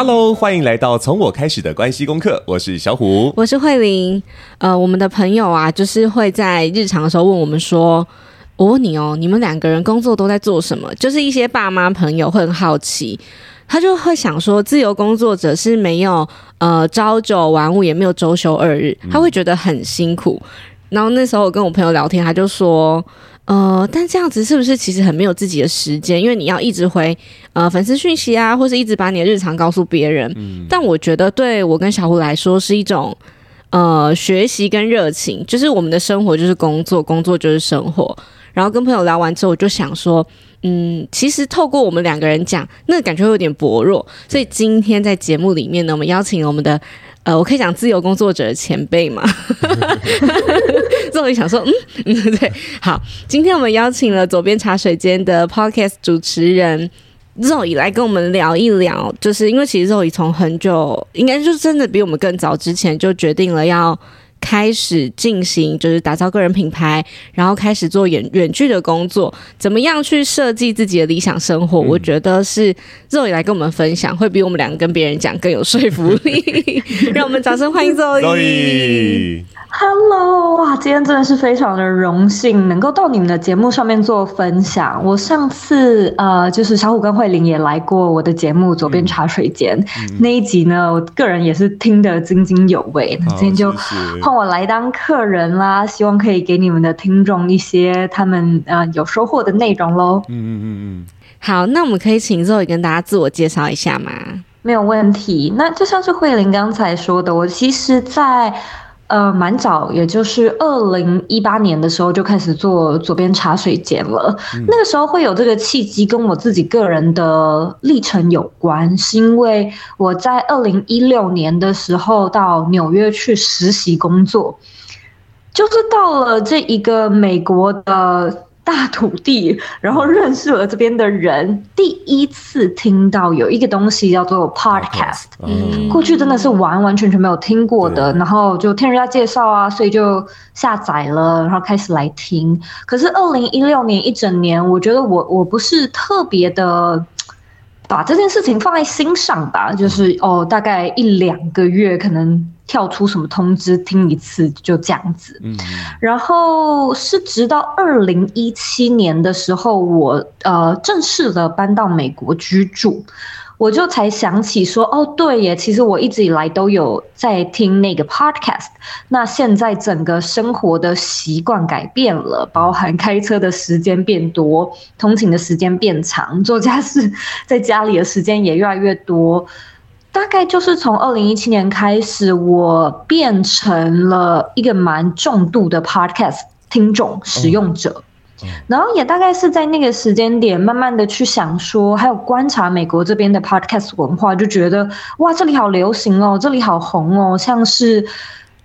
Hello，欢迎来到从我开始的关系功课。我是小虎，我是慧玲。呃，我们的朋友啊，就是会在日常的时候问我们说：“我问你哦，你们两个人工作都在做什么？”就是一些爸妈朋友会很好奇，他就会想说，自由工作者是没有呃朝九晚五，也没有周休二日，他会觉得很辛苦。嗯、然后那时候我跟我朋友聊天，他就说。呃，但这样子是不是其实很没有自己的时间？因为你要一直回呃粉丝讯息啊，或是一直把你的日常告诉别人。嗯。但我觉得对我跟小胡来说是一种呃学习跟热情，就是我们的生活就是工作，工作就是生活。然后跟朋友聊完之后，我就想说，嗯，其实透过我们两个人讲，那个感觉会有点薄弱。所以今天在节目里面呢，我们邀请了我们的。呃，我可以讲自由工作者的前辈嘛？所以我就想说，嗯嗯，对，好，今天我们邀请了左边茶水间的 Podcast 主持人肉姨来跟我们聊一聊，就是因为其实肉姨从很久，应该就是真的比我们更早之前就决定了要。开始进行就是打造个人品牌，然后开始做远远距的工作，怎么样去设计自己的理想生活？嗯、我觉得是 Zoe 来跟我们分享，会比我们两个跟别人讲更有说服力。让我们掌声欢迎 Zoe。Zoe Hello，哇，今天真的是非常的荣幸能够到你们的节目上面做分享。我上次呃，就是小虎跟慧玲也来过我的节目《左边茶水间》嗯、那一集呢，我个人也是听得津津有味。今天就换我来当客人啦，希望可以给你们的听众一些他们呃有收获的内容喽。嗯嗯嗯嗯，好，那我们可以请 Zoe 跟大家自我介绍一下吗？没有问题。那就像是慧玲刚才说的，我其实，在呃，蛮早，也就是二零一八年的时候就开始做左边茶水间了。嗯。那个时候会有这个契机，跟我自己个人的历程有关，是因为我在二零一六年的时候到纽约去实习工作，就是到了这一个美国的。大土地，然后认识了这边的人，第一次听到有一个东西叫做 podcast，嗯，过去真的是完完全全没有听过的，然后就听人家介绍啊，所以就下载了，然后开始来听。可是二零一六年一整年，我觉得我我不是特别的。把这件事情放在心上吧，就是哦，大概一两个月可能跳出什么通知听一次，就这样子。嗯，然后是直到二零一七年的时候，我呃正式的搬到美国居住。我就才想起说，哦，对耶，其实我一直以来都有在听那个 podcast。那现在整个生活的习惯改变了，包含开车的时间变多，通勤的时间变长，做家事在家里的时间也越来越多。大概就是从二零一七年开始，我变成了一个蛮重度的 podcast 听众使用者。然后也大概是在那个时间点，慢慢的去想说，还有观察美国这边的 podcast 文化，就觉得哇，这里好流行哦，这里好红哦，像是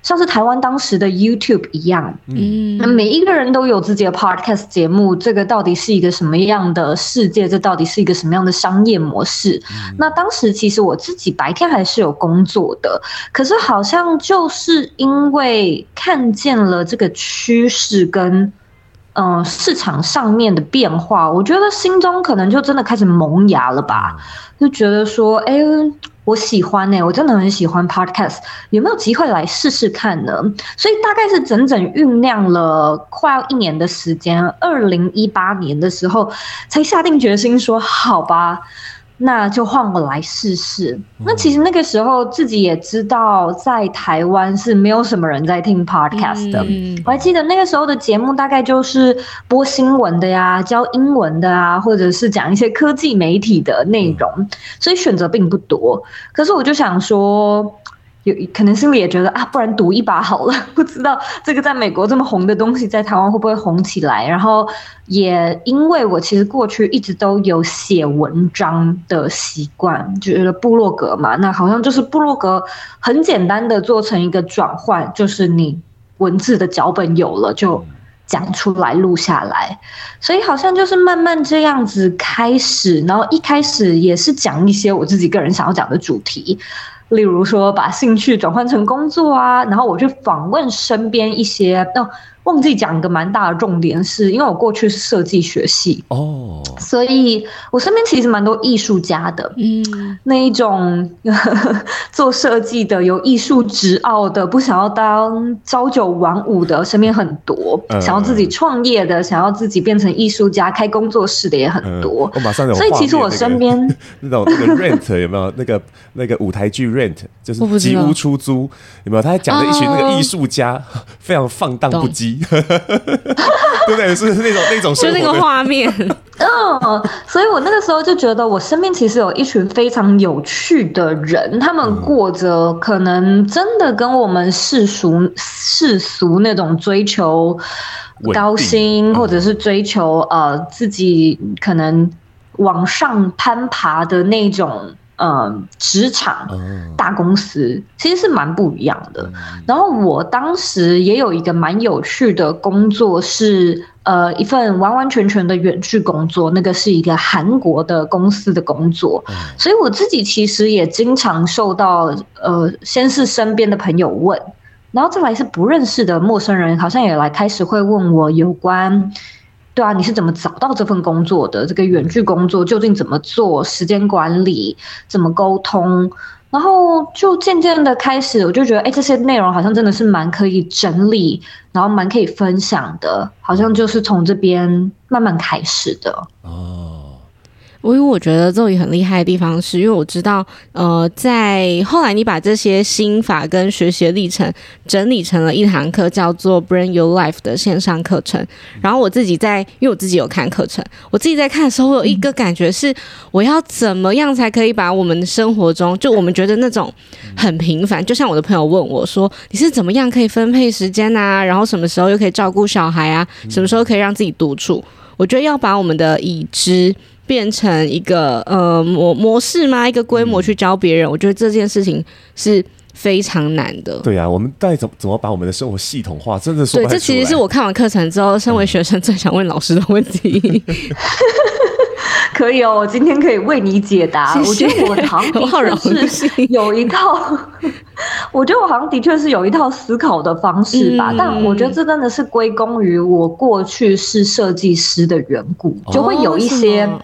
像是台湾当时的 YouTube 一样，嗯，每一个人都有自己的 podcast 节目，这个到底是一个什么样的世界？这到底是一个什么样的商业模式？嗯、那当时其实我自己白天还是有工作的，可是好像就是因为看见了这个趋势跟。嗯、呃，市场上面的变化，我觉得心中可能就真的开始萌芽了吧，就觉得说，哎，我喜欢呢、欸，我真的很喜欢 podcast，有没有机会来试试看呢？所以大概是整整酝酿了快要一年的时间，二零一八年的时候才下定决心说，好吧。那就换我来试试。那其实那个时候自己也知道，在台湾是没有什么人在听 podcast 的。我还记得那个时候的节目大概就是播新闻的呀，教英文的啊，或者是讲一些科技媒体的内容，所以选择并不多。可是我就想说。有可能心里也觉得啊，不然赌一把好了。不知道这个在美国这么红的东西，在台湾会不会红起来？然后也因为我其实过去一直都有写文章的习惯，就觉得部落格嘛，那好像就是部落格很简单的做成一个转换，就是你文字的脚本有了就讲出来录下来，所以好像就是慢慢这样子开始，然后一开始也是讲一些我自己个人想要讲的主题。例如说，把兴趣转换成工作啊，然后我去访问身边一些，那忘记讲一个蛮大的重点是，是因为我过去是设计学系哦，所以我身边其实蛮多艺术家的，嗯，那一种呵呵做设计的、有艺术执傲的、不想要当朝九晚五的，身边很多；嗯、想要自己创业的、想要自己变成艺术家、开工作室的也很多。嗯、我马上有，所以其实我身边 那种那个 rent 有没有那个那个舞台剧 rent 就是吉屋出租有没有？他还讲了一群那个艺术家、哦、非常放荡不羁。对不对？是那种那种，就那个画面。嗯，所以我那个时候就觉得，我身边其实有一群非常有趣的人，他们过着可能真的跟我们世俗世俗那种追求高薪，或者是追求呃自己可能往上攀爬的那种。嗯，职场大公司其实是蛮不一样的。然后我当时也有一个蛮有趣的工作，是呃一份完完全全的远距工作，那个是一个韩国的公司的工作。所以我自己其实也经常受到呃，先是身边的朋友问，然后再来是不认识的陌生人，好像也来开始会问我有关。对啊，你是怎么找到这份工作的？这个远距工作究竟怎么做？时间管理怎么沟通？然后就渐渐的开始，我就觉得，哎，这些内容好像真的是蛮可以整理，然后蛮可以分享的，好像就是从这边慢慢开始的。哦。我因为我觉得咒语很厉害的地方是，因为我知道，呃，在后来你把这些心法跟学习历程整理成了一堂课，叫做 Brand Your Life 的线上课程。然后我自己在，因为我自己有看课程，我自己在看的时候，我有一个感觉是，我要怎么样才可以把我们的生活中，就我们觉得那种很平凡，就像我的朋友问我说，你是怎么样可以分配时间啊？然后什么时候又可以照顾小孩啊？什么时候可以让自己独处？我觉得要把我们的已知。变成一个呃模模式吗？一个规模去教别人，嗯，我觉得这件事情是非常难的。对啊，我们到底怎么怎么把我们的生活系统化？真的说。对，这其实是我看完课程之后，身为学生最想问老师的问题。嗯可以哦，我今天可以为你解答。谢谢，我觉得我好像的确是有一套，我觉得我好像的确是有一套思考的方式吧。嗯、但我觉得这真的是归功于我过去是设计师的缘故，就会有一些，哦、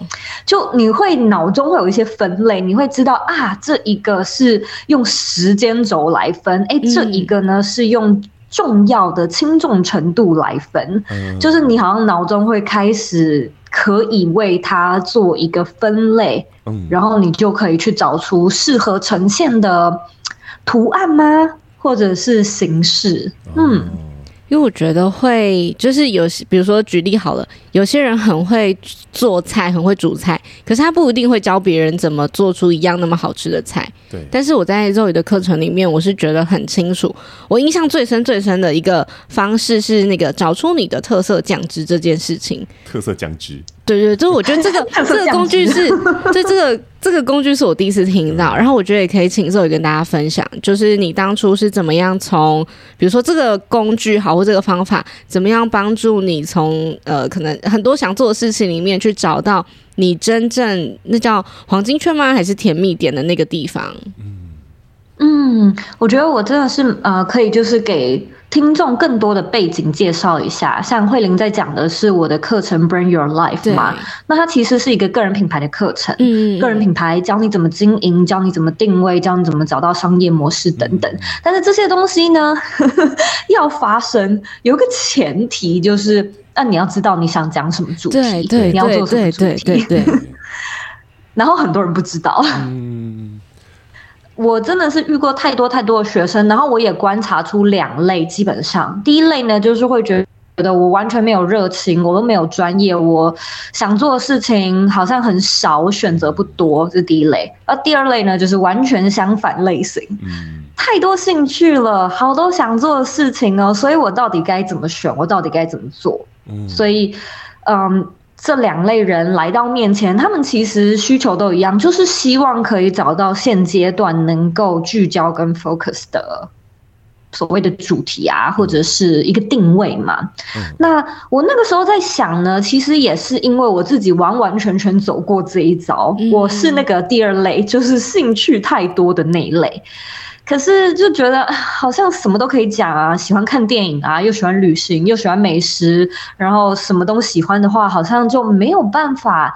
就你会脑中会有一些分类，你会知道啊，这一个是用时间轴来分，哎、欸，这一个呢是用重要的轻重程度来分，嗯、就是你好像脑中会开始。可以为它做一个分类，嗯，然后你就可以去找出适合呈现的图案吗？或者是形式？嗯。因为我觉得会就是有，比如说举例好了，有些人很会做菜，很会煮菜，可是他不一定会教别人怎么做出一样那么好吃的菜。对。但是我在 Zoe 的课程里面，我是觉得很清楚。我印象最深最深的一个方式是那个找出你的特色酱汁这件事情。特色酱汁。对对，就是我觉得这个 这个工具是，就这个这个工具是我第一次听到，然后我觉得也可以请 Zoe 跟大家分享，就是你当初是怎么样从，比如说这个工具好或这个方法，怎么样帮助你从呃可能很多想做的事情里面去找到你真正那叫黄金圈吗？还是甜蜜点的那个地方？嗯，我觉得我真的是呃可以就是给。听众更多的背景介绍一下，像慧玲在讲的是我的课程 Bring Your Life 嘛，那它其实是一个个人品牌的课程，嗯，个人品牌教你怎么经营，教你怎么定位，教你怎么找到商业模式等等。但是这些东西呢，呵 呵要发生有个前提，就是那你要知道你想讲什么主题，对对，你要做什么主题，对对对。然后很多人不知道，嗯。我真的是遇过太多太多的学生，然后我也观察出两类，基本上第一类呢，就是会觉得我完全没有热情，我都没有专业，我想做的事情好像很少，我选择不多，这是第一类。而第二类呢，就是完全相反类型，太多兴趣了，好多想做的事情哦，所以我到底该怎么选？我到底该怎么做？所以，嗯。这两类人来到面前，他们其实需求都一样，就是希望可以找到现阶段能够聚焦跟 focus 的所谓的主题啊，或者是一个定位嘛。嗯。那我那个时候在想呢，其实也是因为我自己完完全全走过这一遭，我是那个第二类，就是兴趣太多的那一类。可是就觉得 好像什么都可以讲啊，喜欢看电影啊，又喜欢旅行，又喜欢美食，然后什么都喜欢的话，好像就没有办法。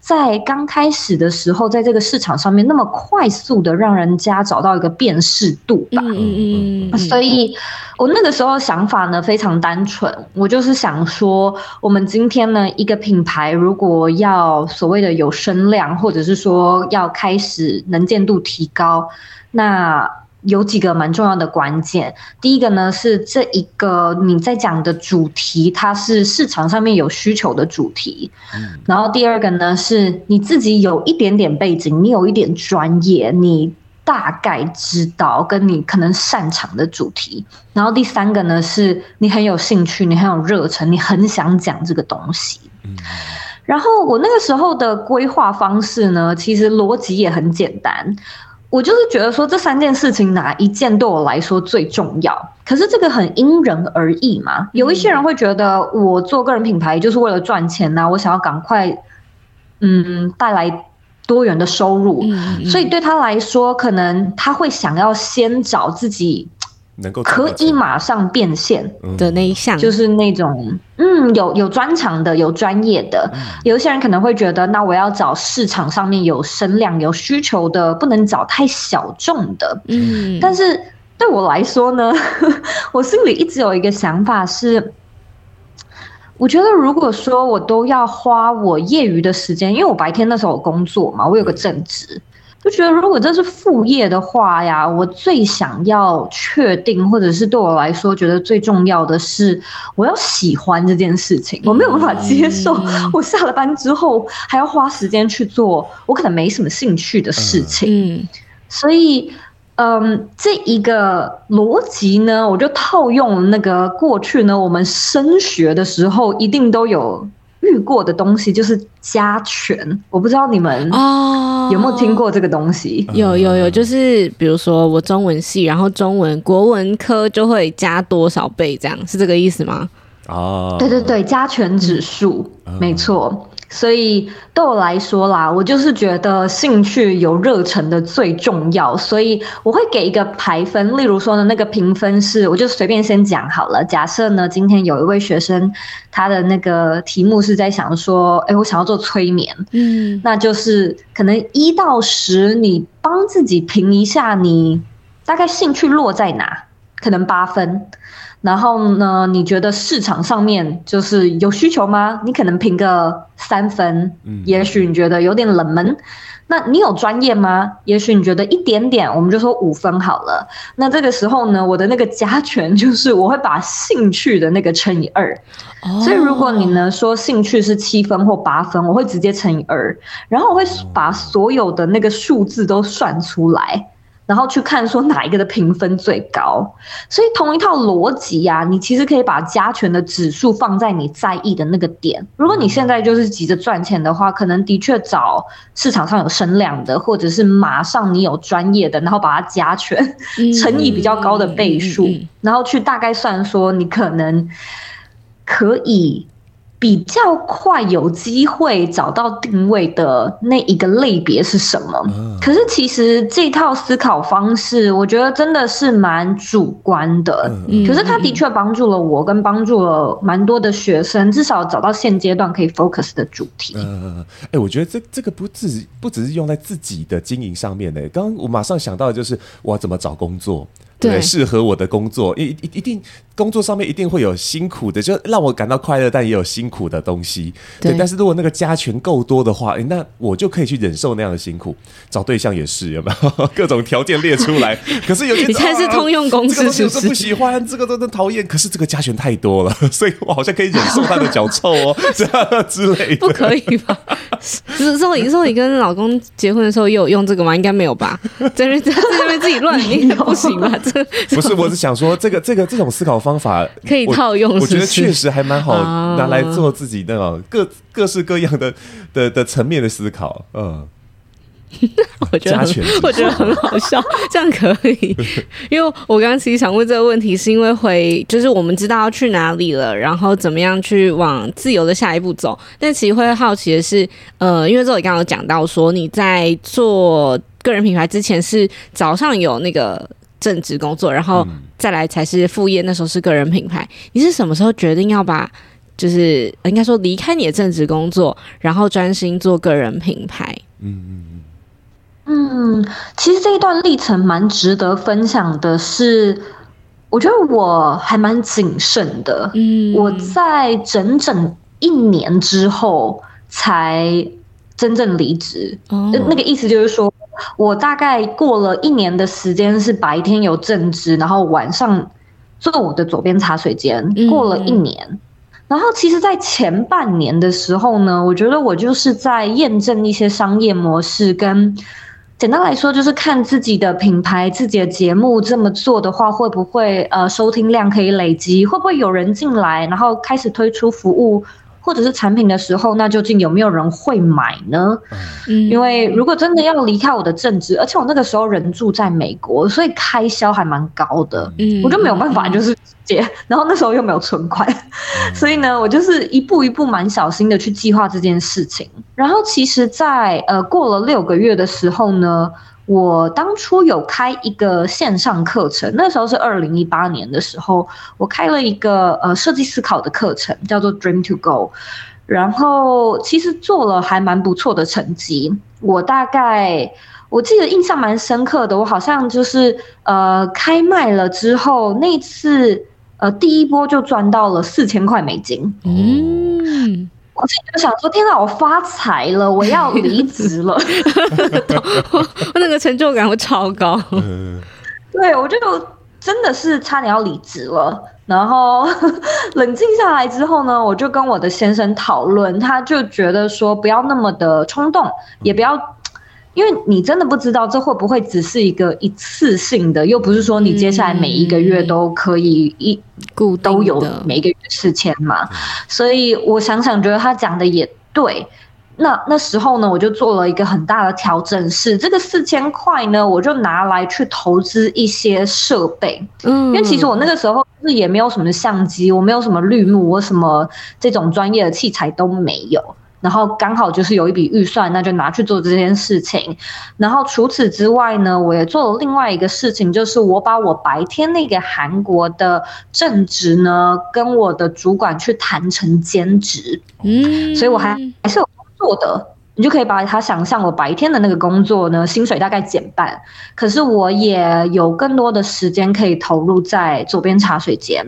在刚开始的时候，在这个市场上面那么快速的让人家找到一个辨识度吧。嗯嗯嗯。所以我那个时候想法呢非常单纯，我就是想说，我们今天呢一个品牌如果要所谓的有声量，或者是说要开始能见度提高，那。有几个蛮重要的关键，第一个呢是这一个你在讲的主题，它是市场上面有需求的主题。嗯，然后第二个呢是你自己有一点点背景，你有一点专业，你大概知道跟你可能擅长的主题。然后第三个呢是你很有兴趣，你很有热忱，你很想讲这个东西。嗯，然后我那个时候的规划方式呢，其实逻辑也很简单。我就是觉得说，这三件事情哪一件对我来说最重要？可是这个很因人而异嘛。有一些人会觉得我做个人品牌就是为了赚钱呐，我想要赶快嗯带来多元的收入，所以对他来说，可能他会想要先找自己。能够可以马上变现的那一项，就是那种嗯，有有专长的、有专业的。有一些人可能会觉得，那我要找市场上面有声量、有需求的，不能找太小众的。嗯，但是对我来说呢，我心里一直有一个想法是，我觉得如果说我都要花我业余的时间，因为我白天那时候有工作嘛，我有个正职。就觉得如果这是副业的话呀，我最想要确定，或者是对我来说觉得最重要的是，我要喜欢这件事情。我没有办法接受，我下了班之后还要花时间去做我可能没什么兴趣的事情。嗯，所以，嗯，这一个逻辑呢，我就套用那个过去呢，我们升学的时候一定都有。遇过的东西就是加权，我不知道你们哦有没有听过这个东西？哦、有有有，就是比如说我中文系，然后中文国文科就会加多少倍，这样是这个意思吗？哦，对对对，加权指数，嗯、没错。所以对我来说啦，我就是觉得兴趣有热忱的最重要，所以我会给一个排分。例如说呢，那个评分是，我就随便先讲好了。假设呢，今天有一位学生，他的那个题目是在想说，哎，我想要做催眠，嗯，那就是可能一到十，你帮自己评一下，你大概兴趣落在哪？可能八分。然后呢，你觉得市场上面就是有需求吗？你可能评个三分，嗯，也许你觉得有点冷门。那你有专业吗？也许你觉得一点点，我们就说五分好了。那这个时候呢，我的那个加权就是我会把兴趣的那个乘以二。哦，所以如果你呢说兴趣是七分或八分，我会直接乘以二，然后我会把所有的那个数字都算出来。然后去看说哪一个的评分最高，所以同一套逻辑呀，你其实可以把加权的指数放在你在意的那个点。如果你现在就是急着赚钱的话，可能的确找市场上有声量的，或者是马上你有专业的，然后把它加权，乘以比较高的倍数，然后去大概算说你可能可以。比较快有机会找到定位的那一个类别是什么？可是其实这套思考方式，我觉得真的是蛮主观的。可是它的确帮助了我，跟帮助了蛮多的学生，至少找到现阶段可以 focus 的主题。嗯，哎，我觉得这这个不只不只是用在自己的经营上面的。刚刚我马上想到的就是我要怎么找工作。对，适合我的工作，一一一定工作上面一定会有辛苦的，就让我感到快乐，但也有辛苦的东西。对，对但是如果那个加权够多的话，诶，那我就可以去忍受那样的辛苦。找对象也是，有没有 各种条件列出来？可是有些你看是通用公式，是不是？不喜欢这个都都讨厌，可是这个加权太多了，所以我好像可以忍受他的脚臭哦，这样之类的。不可以吧？是说你说你跟老公结婚的时候也有用这个吗？应该没有吧？在那在那边自己乱，你也不行吧？不是，我是想说，这个这个这种思考方法 可以套用是是？我觉得确实还蛮好拿来做自己那种各各式各样的的的层面的思考。嗯，我觉得我觉得很好笑，这样可以。因为我刚刚其实想问这个问题，是因为回就是我们知道要去哪里了，然后怎么样去往自由的下一步走。但其实会好奇的是，呃，因为这里刚刚有讲到说你在做个人品牌之前是早上有那个。正职工作，然后再来才是副业。那时候是个人品牌。你是什么时候决定要把，就是应该说离开你的正职工作，然后专心做个人品牌？嗯嗯嗯。嗯，其实这一段历程蛮值得分享的是，是我觉得我还蛮谨慎的。嗯，我在整整一年之后才真正离职。哦，那个意思就是说。我大概过了一年的时间，是白天有正职，然后晚上做我的左边茶水间。过了一年，嗯、然后其实，在前半年的时候呢，我觉得我就是在验证一些商业模式，跟简单来说，就是看自己的品牌、自己的节目这么做的话，会不会呃收听量可以累积，会不会有人进来，然后开始推出服务。或者是产品的时候，那究竟有没有人会买呢？嗯，因为如果真的要离开我的正职，而且我那个时候人住在美国，所以开销还蛮高的，嗯，我就没有办法就是接，然后那时候又没有存款，嗯，所以呢，我就是一步一步蛮小心的去计划这件事情。然后其实在，在呃过了六个月的时候呢。我当初有开一个线上课程，那时候是二零一八年的时候，我开了一个呃设计思考的课程，叫做 Dream to Go，然后其实做了还蛮不错的成绩。我大概我记得印象蛮深刻的，我好像就是呃开卖了之后，那次呃第一波就赚到了四千块美金。嗯。我自己就想说，天哪，我发财了，我要离职了，我 那个成就感会超高。对，我就真的是差点要离职了。然后 冷静下来之后呢，我就跟我的先生讨论，他就觉得说不要那么的冲动，也不要。因为你真的不知道这会不会只是一个一次性的，又不是说你接下来每一个月都可以一固都有每一个月四千嘛，所以我想想觉得他讲的也对。那那时候呢，我就做了一个很大的调整，是这个四千块呢，我就拿来去投资一些设备。嗯，因为其实我那个时候是也没有什么相机，我没有什么绿幕，我什么这种专业的器材都没有。然后刚好就是有一笔预算，那就拿去做这件事情。然后除此之外呢，我也做了另外一个事情，就是我把我白天那个韩国的正职呢，跟我的主管去谈成兼职。嗯，所以我还还是有工作的。你就可以把它想象，我白天的那个工作呢，薪水大概减半，可是我也有更多的时间可以投入在左边茶水间。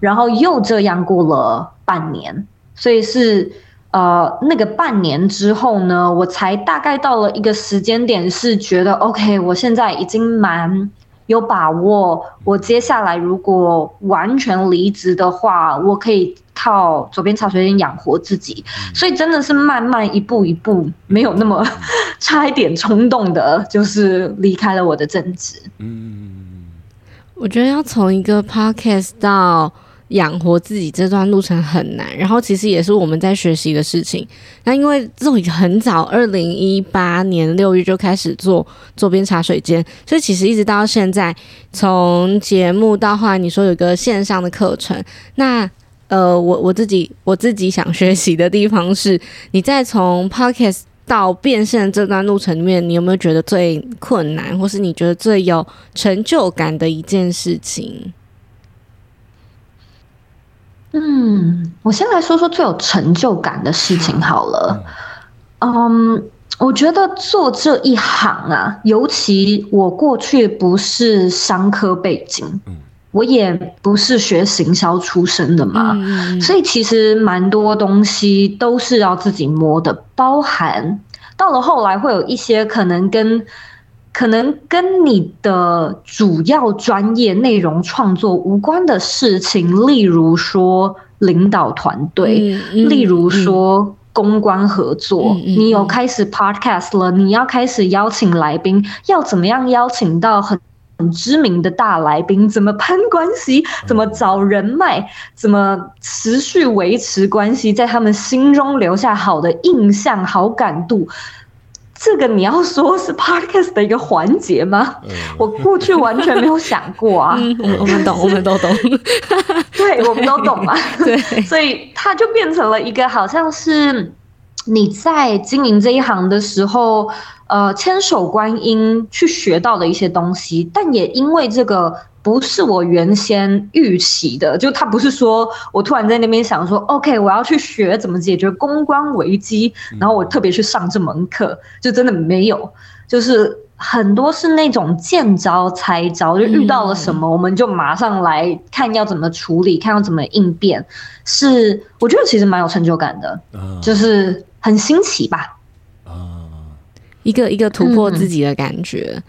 然后又这样过了半年，所以是。呃，那个半年之后呢，我才大概到了一个时间点，是觉得 OK，我现在已经蛮有把握。我接下来如果完全离职的话，我可以靠左边茶水间养活自己。所以真的是慢慢一步一步，没有那么 差一点冲动的，就是离开了我的正职。嗯，我觉得要从一个 podcast 到。养活自己这段路程很难，然后其实也是我们在学习的事情。那因为这种很早，二零一八年六月就开始做左边茶水间，所以其实一直到现在，从节目到后来你说有个线上的课程，那呃，我我自己我自己想学习的地方是，你在从 Podcast 到变现这段路程里面，你有没有觉得最困难，或是你觉得最有成就感的一件事情？嗯，我先来说说最有成就感的事情好了。嗯，我觉得做这一行啊，尤其我过去不是商科背景，我也不是学行销出身的嘛，所以其实蛮多东西都是要自己摸的，包含到了后来会有一些可能跟。可能跟你的主要专业内容创作无关的事情，例如说领导团队，嗯嗯、例如说公关合作。嗯嗯、你有开始 podcast 了，你要开始邀请来宾，要怎么样邀请到很很知名的大来宾？怎么攀关系？怎么找人脉？怎么持续维持关系，在他们心中留下好的印象、好感度？这个你要说是 podcast 的一个环节吗？嗯、我过去完全没有想过啊。嗯、我们懂，我们都懂。对，我们都懂嘛。对，所以它就变成了一个好像是你在经营这一行的时候，呃，千手观音去学到的一些东西，但也因为这个不是我原先预期的，就他不是说我突然在那边想说，OK，我要去学怎么解决公关危机，然后我特别去上这门课，就真的没有，就是。很多是那种见招拆招，就遇到了什么，我们就马上来看要怎么处理，看要怎么应变，是我觉得其实蛮有成就感的，就是很新奇吧，啊。一个一个突破自己的感觉，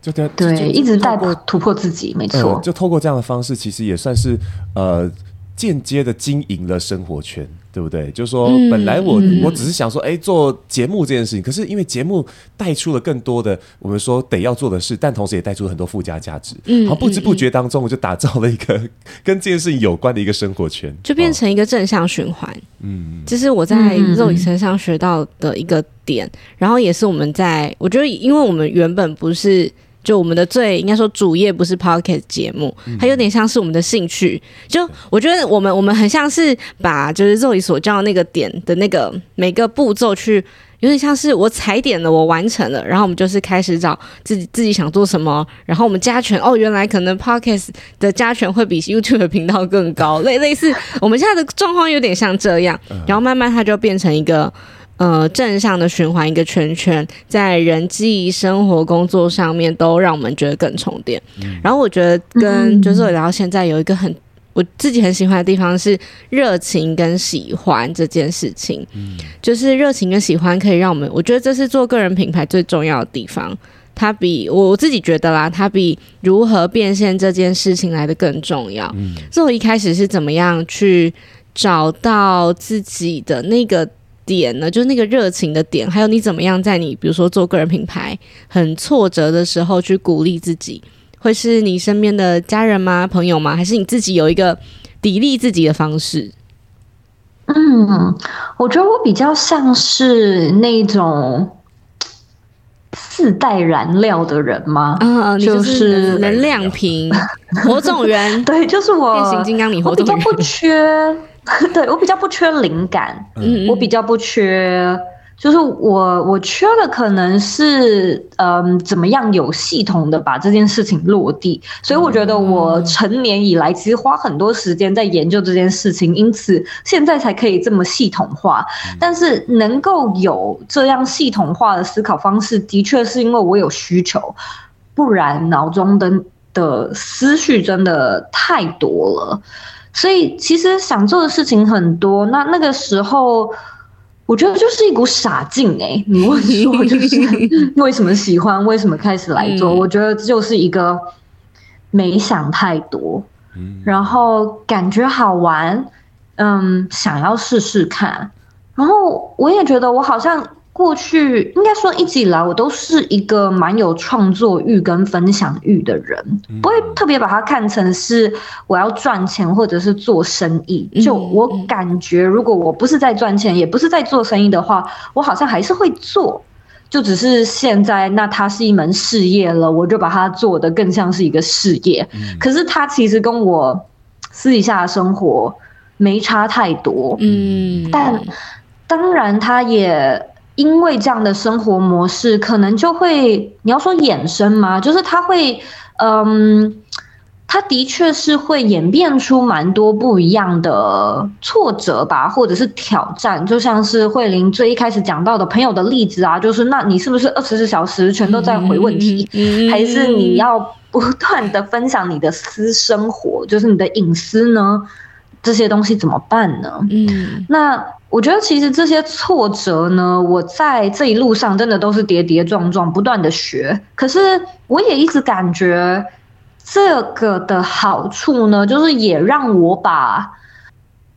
就对对，一直在突破自己，没错，就透过这样的方式，其实也算是呃间接的经营了生活圈。对不对？就是说，本来我、嗯、我只是想说，哎，做节目这件事情，可是因为节目带出了更多的我们说得要做的事，但同时也带出了很多附加价值。嗯，好，不知不觉当中，我就打造了一个 跟这件事情有关的一个生活圈，就变成一个正向循环。嗯，这是我在肉身上学到的一个点，然后也是我们在，我觉得，因为我们原本不是。就我们的最应该说主业不是 Pocket 节目，它有点像是我们的兴趣。就我觉得我们我们很像是把就是肉里所教的那个点的那个每个步骤去，有点像是我踩点了，我完成了，然后我们就是开始找自己自己想做什么，然后我们加权哦，原来可能 Podcast 的加权会比 YouTube 的频道更高，类类似我们现在的状况有点像这样，然后慢慢它就变成一个。呃，正向的循环一个圈圈，在人际、生活、工作上面都让我们觉得更充电。嗯、然后我觉得跟就是我聊到现在有一个很我自己很喜欢的地方是热情跟喜欢这件事情。嗯、就是热情跟喜欢可以让我们，我觉得这是做个人品牌最重要的地方。它比我自己觉得啦，它比如何变现这件事情来的更重要。嗯，所以我一开始是怎么样去找到自己的那个。点呢，就是那个热情的点，还有你怎么样在你比如说做个人品牌很挫折的时候去鼓励自己，会是你身边的家人吗？朋友吗？还是你自己有一个砥砺自己的方式？嗯，我觉得我比较像是那种自带燃料的人吗？嗯，就是能量瓶、火种人，对，就是我变形金刚，你火种人，我比较不缺。对，我比较不缺灵感，嗯，我比较不缺，就是我我缺的可能是，嗯，怎么样有系统的把这件事情落地。所以我觉得我成年以来其实花很多时间在研究这件事情，因此现在才可以这么系统化。但是能够有这样系统化的思考方式，的确是因为我有需求，不然脑中的的思绪真的太多了。所以其实想做的事情很多，那那个时候我觉得就是一股傻劲哎、欸。你问说就是 为什么喜欢，为什么开始来做？我觉得就是一个没想太多，然后感觉好玩，嗯，想要试试看，然后我也觉得我好像。过去应该说一直以来，我都是一个蛮有创作欲跟分享欲的人，不会特别把它看成是我要赚钱或者是做生意。就我感觉，如果我不是在赚钱，也不是在做生意的话，我好像还是会做，就只是现在那它是一门事业了，我就把它做的更像是一个事业。可是它其实跟我私底下的生活没差太多，嗯，但当然它也。因为这样的生活模式，可能就会你要说衍生吗？就是它会，嗯，它的确是会演变出蛮多不一样的挫折吧，或者是挑战。就像是慧玲最一开始讲到的朋友的例子啊，就是那你是不是二十四小时全都在回问题，还是你要不断的分享你的私生活，就是你的隐私呢？这些东西怎么办呢？嗯，那。我觉得其实这些挫折呢，我在这一路上真的都是跌跌撞撞，不断的学。可是我也一直感觉这个的好处呢，就是也让我把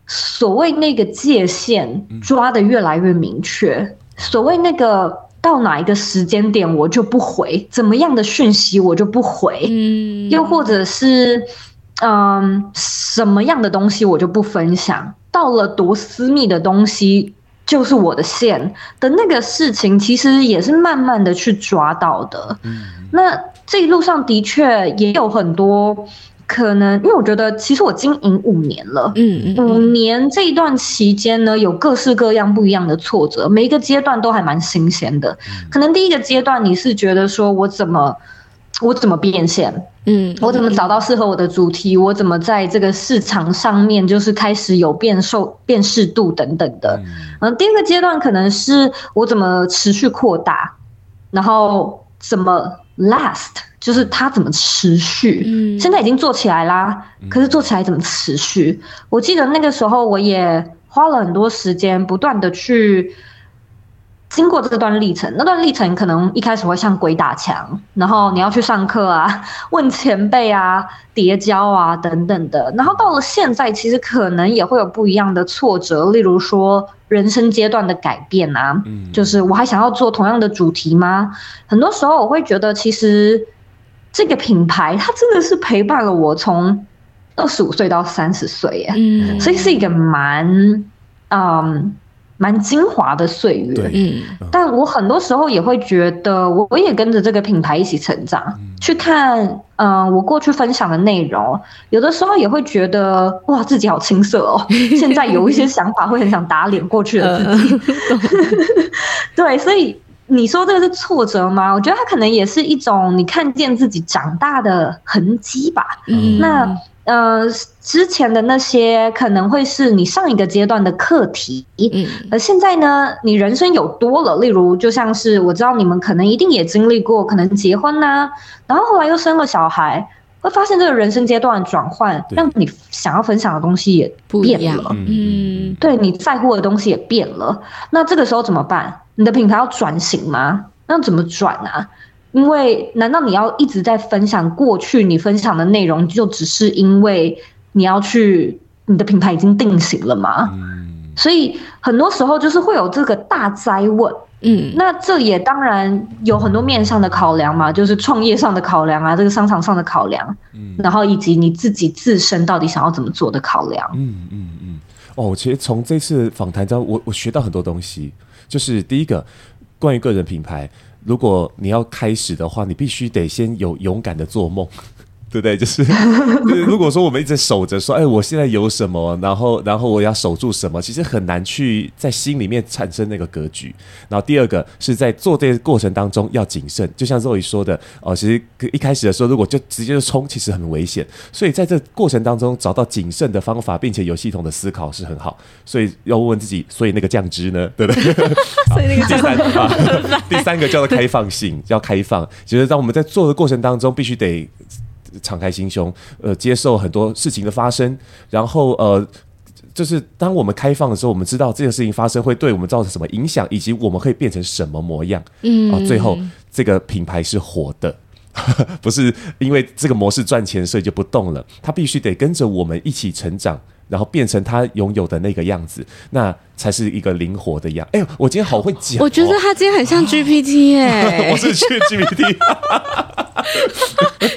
所谓那个界限抓得越来越明确。所谓那个到哪一个时间点我就不回，怎么样的讯息我就不回，嗯，又或者是嗯什么样的东西我就不分享。到了多私密的东西就是我的线的那个事情，其实也是慢慢的去抓到的。那这一路上的确也有很多可能因为我觉得，其实我经营五年了，嗯嗯，五年这一段期间呢，有各式各样不一样的挫折，每一个阶段都还蛮新鲜的。可能第一个阶段你是觉得说我怎么我怎么变现，嗯，我怎么找到适合我的主题，我怎么在这个市场上面就是开始有辨受辨识度等等的。嗯，第二个阶段可能是我怎么持续扩大，然后怎么 last。就是它怎么持续？嗯，现在已经做起来啦，可是做起来怎么持续？我记得那个时候我也花了很多时间，不断的去经过这段历程。那段历程可能一开始会像鬼打墙，然后你要去上课啊，问前辈啊，叠交啊等等的。然后到了现在，其实可能也会有不一样的挫折，例如说人生阶段的改变啊，就是我还想要做同样的主题吗？很多时候我会觉得，其实。这个品牌，它真的是陪伴了我从二十五岁到三十岁耶，嗯，所以是一个蛮，嗯，蛮精华的岁月，嗯。但我很多时候也会觉得，我我也跟着这个品牌一起成长，嗯、去看，嗯，我过去分享的内容，有的时候也会觉得，哇，自己好青涩哦。现在有一些想法，会很想打脸过去的自己。对，所以。你说这个是挫折吗？我觉得它可能也是一种你看见自己长大的痕迹吧。嗯，那呃，之前的那些可能会是你上一个阶段的课题。嗯，而现在呢，你人生有多了，例如就像是我知道你们可能一定也经历过，可能结婚呐、啊，然后后来又生了小孩，会发现这个人生阶段转换，让你想要分享的东西也变了。嗯，对，你在乎的东西也变了。那这个时候怎么办？你的品牌要转型吗？那怎么转啊？因为难道你要一直在分享过去你分享的内容，就只是因为你要去你的品牌已经定型了吗？嗯。所以很多时候就是会有这个大灾问。嗯，那这也当然有很多面上的考量嘛，就是创业上的考量啊，这个商场上的考量，嗯，然后以及你自己自身到底想要怎么做的考量。嗯嗯嗯。哦，其实从这次访谈中，我我学到很多东西。就是第一个，关于个人品牌，如果你要开始的话，你必须得先有勇敢的做梦。对不对？就是，就是如果说我们一直守着说，哎，我现在有什么，然后，然后我要守住什么，其实很难去在心里面产生那个格局。然后第二个是在做这个过程当中要谨慎，就像 Zoe 说的，哦，其实一开始的时候如果就直接就冲，其实很危险。所以在这过程当中找到谨慎的方法，并且有系统的思考是很好。所以要问问自己，所以那个酱汁呢？对不对？所以那个第三个，第三个叫做开放性，要开放。其实当我们在做的过程当中，必须得。敞开心胸，呃，接受很多事情的发生，然后呃，就是当我们开放的时候，我们知道这件事情发生会对我们造成什么影响，以及我们可以变成什么模样。嗯，啊，最后这个品牌是活的，不是因为这个模式赚钱所以就不动了，它必须得跟着我们一起成长。然后变成他拥有的那个样子，那才是一个灵活的样。哎呦，我今天好会讲、哦！我觉得他今天很像 GPT 哎，我是去 GPT，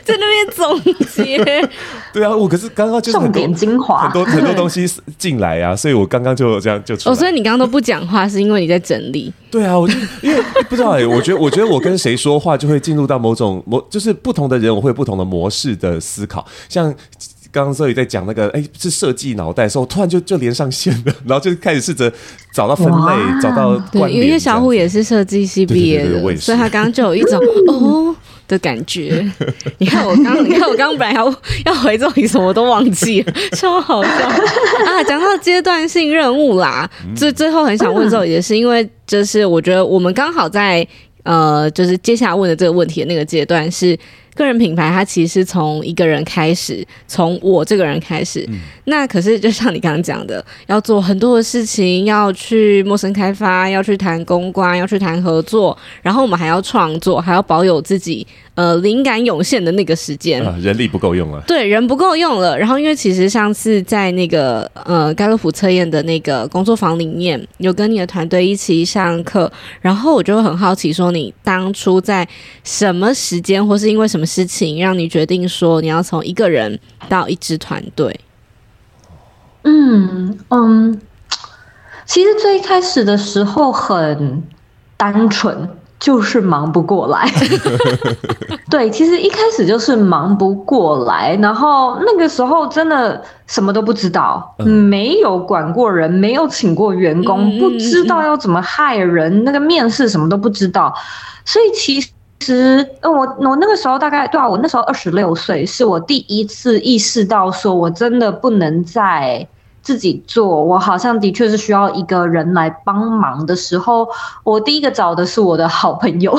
在那边总结。对啊，我可是刚刚就是重点精华，很多很多东西进来啊，所以我刚刚就这样就。哦，所以你刚刚都不讲话，是因为你在整理？对啊，我就因为不知道哎，我觉得我觉得我跟谁说话就会进入到某种模，就是不同的人，我会有不同的模式的思考，像。刚刚 Zoe 在讲那个，哎，是设计脑袋的时候，突然就就连上线了，然后就开始试着找到分类，找到关联。因为小虎也是设计系毕业的，所以他刚刚就有一种哦的感觉。你看我刚，你看我刚刚本来要要回这里什么都忘记了，超好笑啊！讲到阶段性任务啦，最最后很想问 Zoe 也是因为，就是我觉得我们刚好在呃，就是接下来问的这个问题的那个阶段是。个人品牌，它其实是从一个人开始，从我这个人开始。嗯、那可是就像你刚刚讲的，要做很多的事情，要去陌生开发，要去谈公关，要去谈合作，然后我们还要创作，还要保有自己。呃，灵感涌现的那个时间，啊，人力不够用了。对，人不够用了。然后，因为其实上次在那个呃盖洛普测验的那个工作坊里面，有跟你的团队一起上课，然后我就很好奇，说你当初在什么时间，或是因为什么事情，让你决定说你要从一个人到一支团队？嗯嗯，其实最开始的时候很单纯。就是忙不过来。对，其实一开始就是忙不过来，然后那个时候真的什么都不知道，没有管过人，没有请过员工，不知道要怎么 hire 人，那个面试什么都不知道，所以其实。其实，我我那个时候大概对啊，我那时候二十六岁，是我第一次意识到，说我真的不能再自己做，我好像的确是需要一个人来帮忙的时候，我第一个找的是我的好朋友，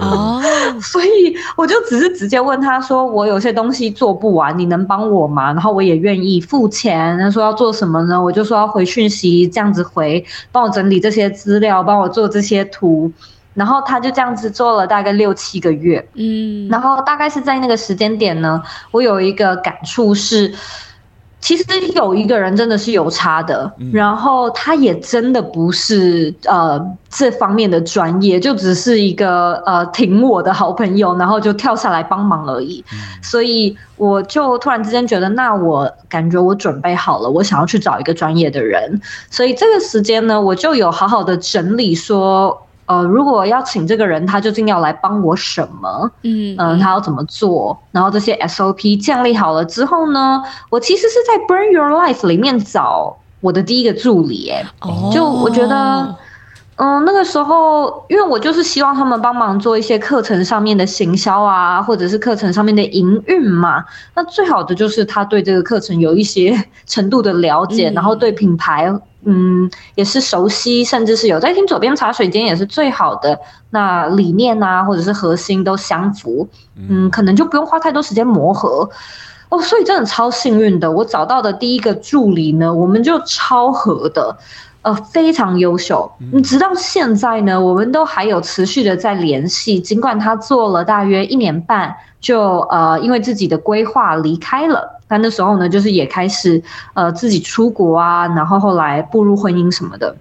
哦，所以我就只是直接问他说，我有些东西做不完，你能帮我吗？然后我也愿意付钱。他说要做什么呢？我就说要回讯息，这样子回，帮我整理这些资料，帮我做这些图。然后他就这样子做了大概六七个月，嗯，然后大概是在那个时间点呢，我有一个感触是，其实有一个人真的是有差的，嗯、然后他也真的不是呃这方面的专业，就只是一个呃挺我的好朋友，然后就跳下来帮忙而已，嗯、所以我就突然之间觉得，那我感觉我准备好了，我想要去找一个专业的人，所以这个时间呢，我就有好好的整理说。呃，如果要请这个人，他究竟要来帮我什么？嗯嗯、呃，他要怎么做？然后这些 SOP 建立好了之后呢，我其实是在 Burn Your Life 里面找我的第一个助理。哎，哦，就我觉得，嗯、呃，那个时候，因为我就是希望他们帮忙做一些课程上面的行销啊，或者是课程上面的营运嘛。那最好的就是他对这个课程有一些程度的了解，嗯、然后对品牌。嗯，也是熟悉，甚至是有在听左边茶水间也是最好的。那理念啊，或者是核心都相符，嗯，可能就不用花太多时间磨合哦。所以真的超幸运的，我找到的第一个助理呢，我们就超合的，呃，非常优秀。嗯，直到现在呢，我们都还有持续的在联系，尽管他做了大约一年半，就呃因为自己的规划离开了。但那时候呢，就是也开始呃自己出国啊，然后后来步入婚姻什么的，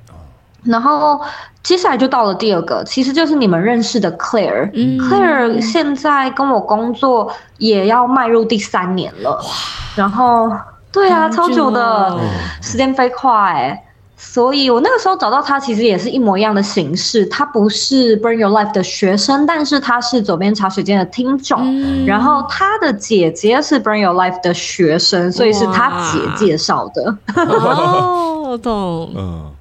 然后接下来就到了第二个，其实就是你们认识的 Claire。嗯，Claire 现在跟我工作也要迈入第三年了，然后对啊，超久的，时间飞快欸。所以，我那个时候找到他，其实也是一模一样的形式。他不是 Burn Your Life 的学生，但是他是左边茶水间的听众。嗯、然后他的姐姐是 Burn Your Life 的学生，所以是他姐介绍的。哦，我懂。嗯。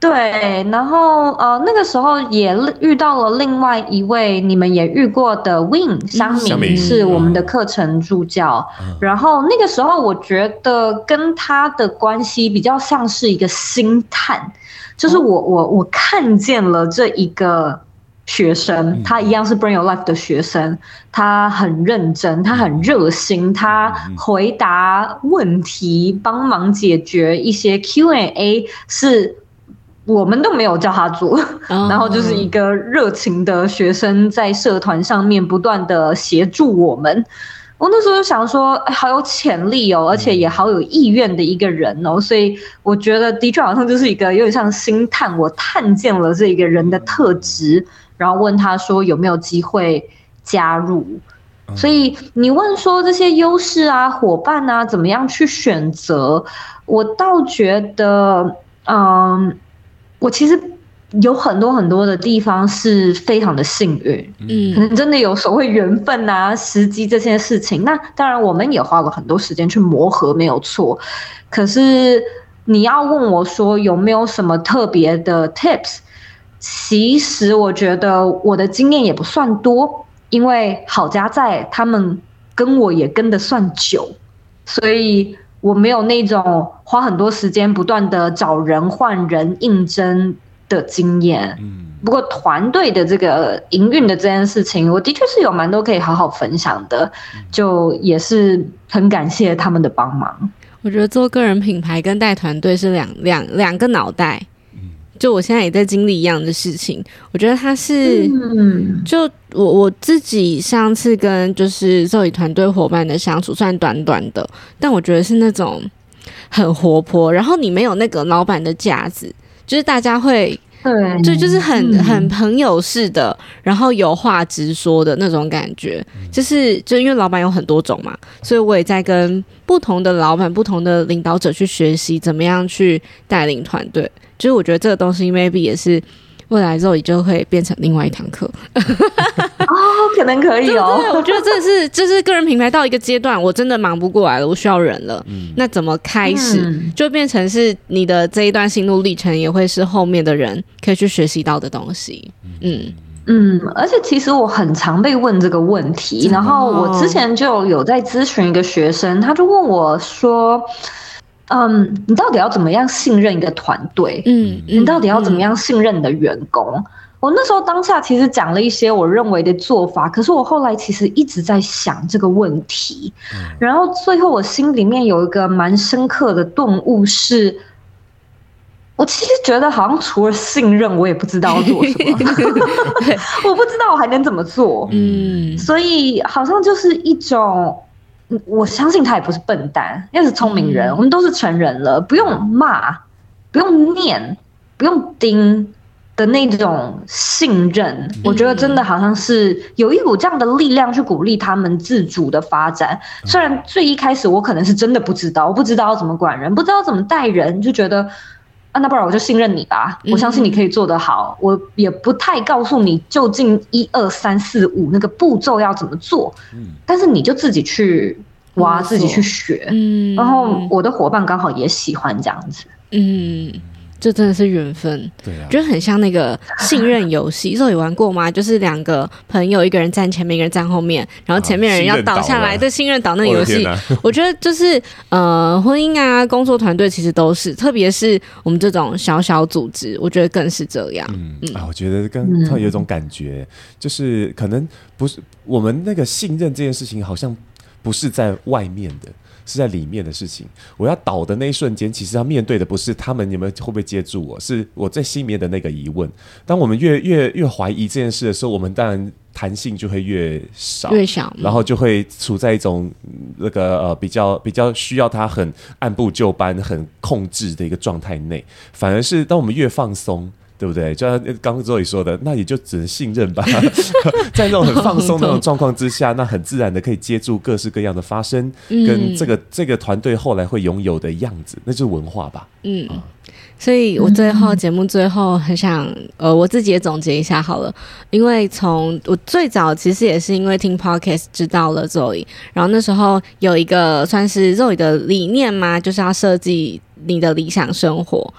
对，然后呃，那个时候也遇到了另外一位你们也遇过的 Win 香明，是我们的课程助教。嗯、然后那个时候我觉得跟他的关系比较像是一个星探，就是我我我看见了这一个学生，他一样是 Bring Your Life 的学生，他很认真，他很热心，他回答问题，帮忙解决一些 Q&A 是。我们都没有叫他做，然后就是一个热情的学生，在社团上面不断的协助我们。我那时候就想说，哎，好有潜力哦，而且也好有意愿的一个人哦，所以我觉得的确好像就是一个有点像星探，我探见了这一个人的特质，然后问他说有没有机会加入。所以你问说这些优势啊、伙伴啊，怎么样去选择？我倒觉得，嗯。我其实有很多很多的地方是非常的幸运，嗯，可能真的有所谓缘分啊、时机这些事情。那当然，我们也花了很多时间去磨合，没有错。可是你要问我说有没有什么特别的 tips？其实我觉得我的经验也不算多，因为好家在他们跟我也跟得算久，所以。我没有那种花很多时间不断的找人换人应征的经验。嗯，不过团队的这个营运的这件事情，我的确是有蛮多可以好好分享的，就也是很感谢他们的帮忙。我觉得做个人品牌跟带团队是两两两个脑袋。就我现在也在经历一样的事情，我觉得他是，就我我自己上次跟就是 Zoe 团队伙伴的相处，算短短的，但我觉得是那种很活泼，然后你没有那个老板的架子，就是大家会，对，就就是很很朋友式的，然后有话直说的那种感觉，就是就因为老板有很多种嘛，所以我也在跟不同的老板、不同的领导者去学习怎么样去带领团队。就是我觉得这个东西 maybe 也是未来 Zoe 就会变成另外一堂课。哦，可能可以哦。对，我觉得这是这是个人品牌到一个阶段，我真的忙不过来了，我需要人了。嗯，那怎么开始、嗯、就变成是你的这一段心路历程，也会是后面的人可以去学习到的东西。嗯。嗯，而且其实我很常被问这个问题，然后我之前就有在咨询一个学生，他就问我说：“嗯，你到底要怎么样信任一个团队？嗯，你到底要怎么样信任你的员工？”我那时候当下其实讲了一些我认为的做法，可是我后来其实一直在想这个问题，然后最后我心里面有一个蛮深刻的顿悟是。我其实觉得好像除了信任，我也不知道要做什么。我不知道我还能怎么做。嗯，所以好像就是一种，我相信他也不是笨蛋，也是聪明人。嗯、我们都是成人了，不用骂，不用念，不用盯的那种信任。嗯、我觉得真的好像是有一股这样的力量去鼓励他们自主的发展。虽然最一开始我可能是真的不知道，我不知道要怎么管人，不知道怎么带人，就觉得。啊，那不然我就信任你吧，我相信你可以做得好。嗯、我也不太告诉你究竟一二三四五那个步骤要怎么做，嗯，但是你就自己去挖，自己去学，嗯，然后我的伙伴刚好也喜欢这样子，嗯。这真的是缘分，对啊，就很像那个信任游戏，肉有玩过吗？就是两个朋友，一个人站前面，一个人站后面，然后前面人要倒下来，对，信任倒那个游戏。我 觉得就是呃，婚姻啊，工作团队其实都是，特别是我们这种小小组织，我觉得更是这样。嗯，嗯啊，我觉得跟他有一种感觉，就是可能不是我们那个信任这件事情，好像不是在外面的。是在里面的事情。我要倒的那一瞬间，其实要面对的不是他们，你们会不会接住我？是我在心里面的那个疑问。当我们越越越怀疑这件事的时候，我们当然弹性就会越少，越小，然后就会处在一种那个呃比较比较需要他很按部就班、很控制的一个状态内。反而是当我们越放松。对不对？就像刚刚 Zoe 说的，那也就只能信任吧。在那种很放松的那种状况之下，那很自然的可以接住各式各样的发生，嗯、跟这个这个团队后来会拥有的样子，那就是文化吧。嗯，嗯，所以我最后节目最后很想，呃，我自己也总结一下好了，因为从我最早其实也是因为听 Podcast 知道了 Zoe，然后那时候有一个算是 Zoe 的理念嘛，就是要设计你的理想生活。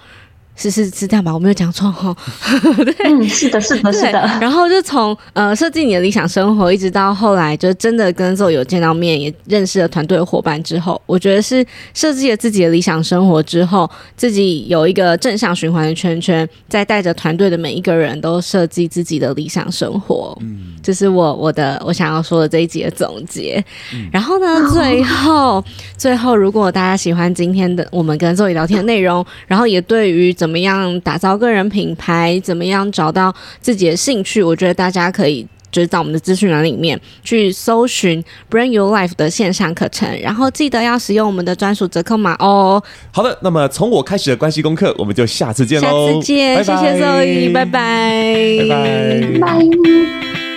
是是是这样吧，我没有讲错哈。对，嗯，是的，是的，是的。然后就从呃设计你的理想生活，一直到后来就真的跟 Zoe 有见到面，也认识了团队伙伴之后，我觉得是设计了自己的理想生活之后，自己有一个正向循环的圈圈，再带着团队的每一个人都设计自己的理想生活。嗯，这是我我的我想要说的这一集的总结。嗯、然后呢，最后最后，如果大家喜欢今天的我们跟 Zoe 聊天的内容，然后也对于怎么样打造个人品牌？怎么样找到自己的兴趣？我觉得大家可以就是在我们的资讯栏里面去搜寻 Brand Your Life 的线上课程，然后记得要使用我们的专属折扣码哦。好的，那么从我开始的关系功课，我们就下次见喽！下次见，拜拜谢谢 Zoe，拜拜，拜拜。拜拜。